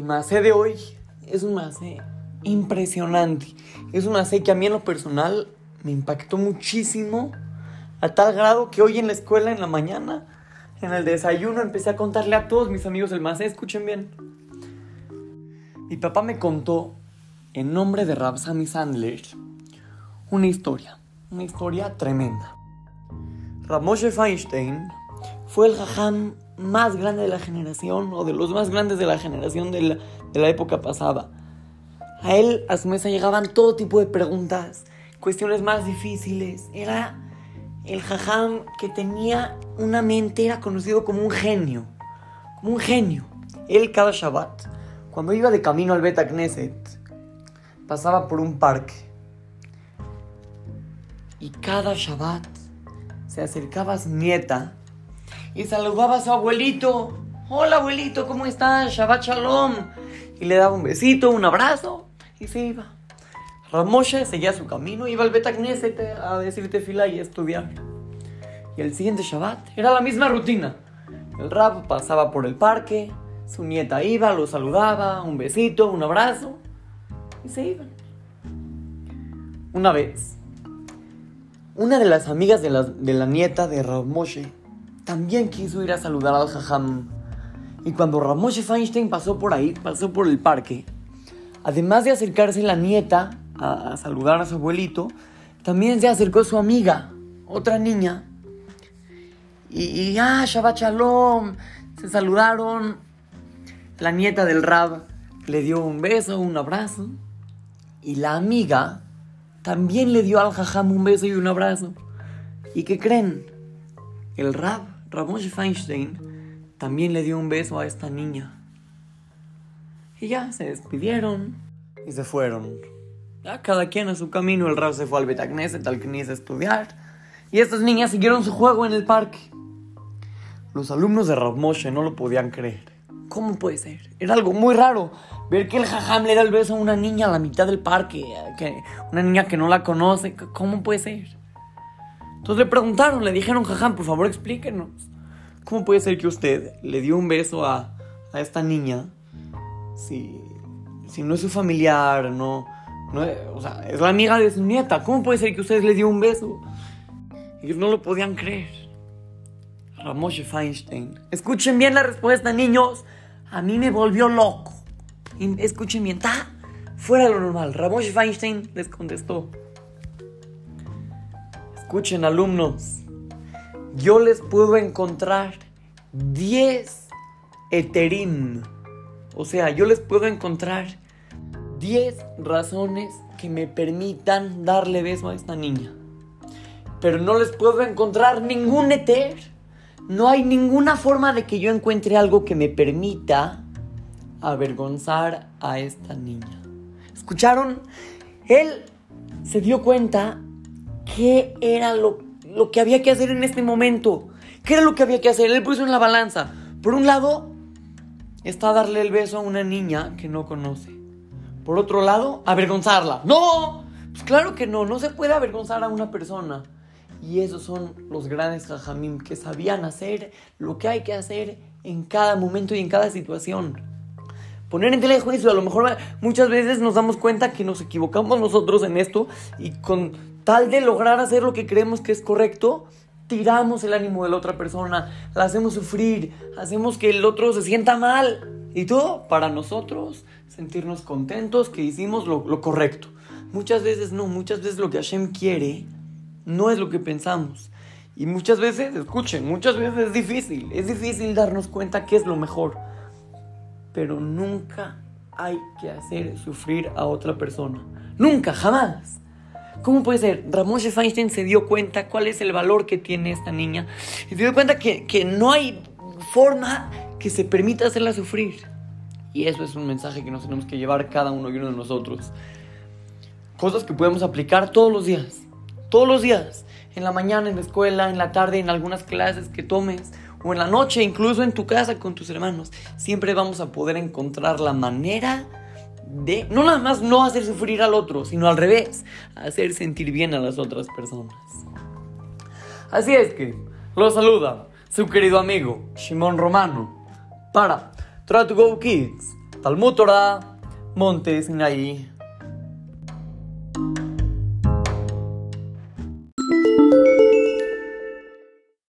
macé de hoy es un macé impresionante. Es un macé que a mí en lo personal me impactó muchísimo. A tal grado que hoy en la escuela, en la mañana, en el desayuno, empecé a contarle a todos mis amigos el macé. Escuchen bien. Mi papá me contó, en nombre de Rabsami Sandler, una historia. Una historia tremenda. Ramoshe Feinstein fue el jajam más grande de la generación o de los más grandes de la generación de la, época pasada. A él, a su mesa llegaban todo tipo de preguntas, cuestiones más difíciles. Era el jajam que tenía una mente, era conocido como un genio, como un genio. Él cada Shabbat, cuando iba de camino al Bet Knesset, pasaba por un parque. Y cada Shabbat se acercaba a su nieta y saludaba a su abuelito. Hola abuelito, ¿cómo estás? Shabbat Shalom. Y le daba un besito, un abrazo y se iba. Ramoshe seguía su camino, iba al Betagneset a decirte fila y a estudiar. Y el siguiente Shabbat era la misma rutina. El Rab pasaba por el parque, su nieta iba, lo saludaba, un besito, un abrazo y se iban. Una vez, una de las amigas de la, de la nieta de Ramoshe también quiso ir a saludar al Jajam. Y cuando Ramoshe Feinstein pasó por ahí, pasó por el parque, además de acercarse la nieta a, saludar a su abuelito, también se acercó su amiga, otra niña. Y, y ah, Shabbat Shalom, se saludaron. La nieta del Rab le dio un beso, un abrazo. Y la amiga también le dio al Jajam un beso y un abrazo. ¿Y qué creen? El Rab, Ramoshe Feinstein, también le dio un beso a esta niña. Y ya se despidieron y se fueron. Ya cada quien a su camino. El Rab se fue al Betagneset, al Knis a estudiar. Y estas niñas siguieron su juego en el parque. Los alumnos de Moshe no lo podían creer. ¿Cómo puede ser? Era algo muy raro ver que el jajam le da el beso a una niña a la mitad del parque, que una niña que no la conoce. ¿Cómo puede ser? Entonces le preguntaron, le dijeron, jajam, por favor explíquenos. ¿Cómo puede ser que usted le dio un beso a, a esta niña si, si no es su familiar, no, no, o sea, es la amiga de su nieta? ¿Cómo puede ser que usted le dio un beso? Ellos no lo podían creer. Ramoshe Feinstein. Escuchen bien la respuesta, niños. A mí me volvió loco. Escuchen bien, está fuera de lo normal. Ramoshe Feinstein les contestó. Escuchen, alumnos. Yo les puedo encontrar 10 eterim. O sea, yo les puedo encontrar 10 razones que me permitan darle beso a esta niña. Pero no les puedo encontrar ningún eter. No hay ninguna forma de que yo encuentre algo que me permita avergonzar a esta niña. ¿Escucharon? Él se dio cuenta qué era lo, lo, que había que hacer en este momento. ¿Qué era lo que había que hacer? Él puso en la balanza. Por un lado, está darle el beso a una niña que no conoce. Por otro lado, avergonzarla. ¡No! Pues claro que no, no se puede avergonzar a una persona. Y esos son los grandes jajamim que sabían hacer lo que hay que hacer en cada momento y en cada situación. Poner en tela de juicio, a lo mejor muchas veces nos damos cuenta que nos equivocamos nosotros en esto y con tal de lograr hacer lo que creemos que es correcto, tiramos el ánimo de la otra persona, la hacemos sufrir, hacemos que el otro se sienta mal. Y todo para nosotros sentirnos contentos que hicimos lo, correcto. Muchas veces no, muchas veces lo que Hashem quiere no es lo que pensamos. Y muchas veces, escuchen, muchas veces es difícil, es difícil darnos cuenta qué es lo mejor. Pero nunca hay que hacer sufrir a otra persona. Nunca, jamás. ¿Cómo puede ser? Ramoshe Feinstein se dio cuenta cuál es el valor que tiene esta niña y se dio cuenta que, que no hay forma que se permita hacerla sufrir. Y eso es un mensaje que nos tenemos que llevar cada uno y uno de nosotros. Cosas que podemos aplicar todos los días todos los días, en la mañana, en la escuela, en la tarde, en algunas clases que tomes, o en la noche, incluso en tu casa con tus hermanos, siempre vamos a poder encontrar la manera de no nada más no hacer sufrir al otro, sino al revés, hacer sentir bien a las otras personas. Así es que lo saluda su querido amigo Shimon Romano para Try to Go Kids Talmud Torah, Monte.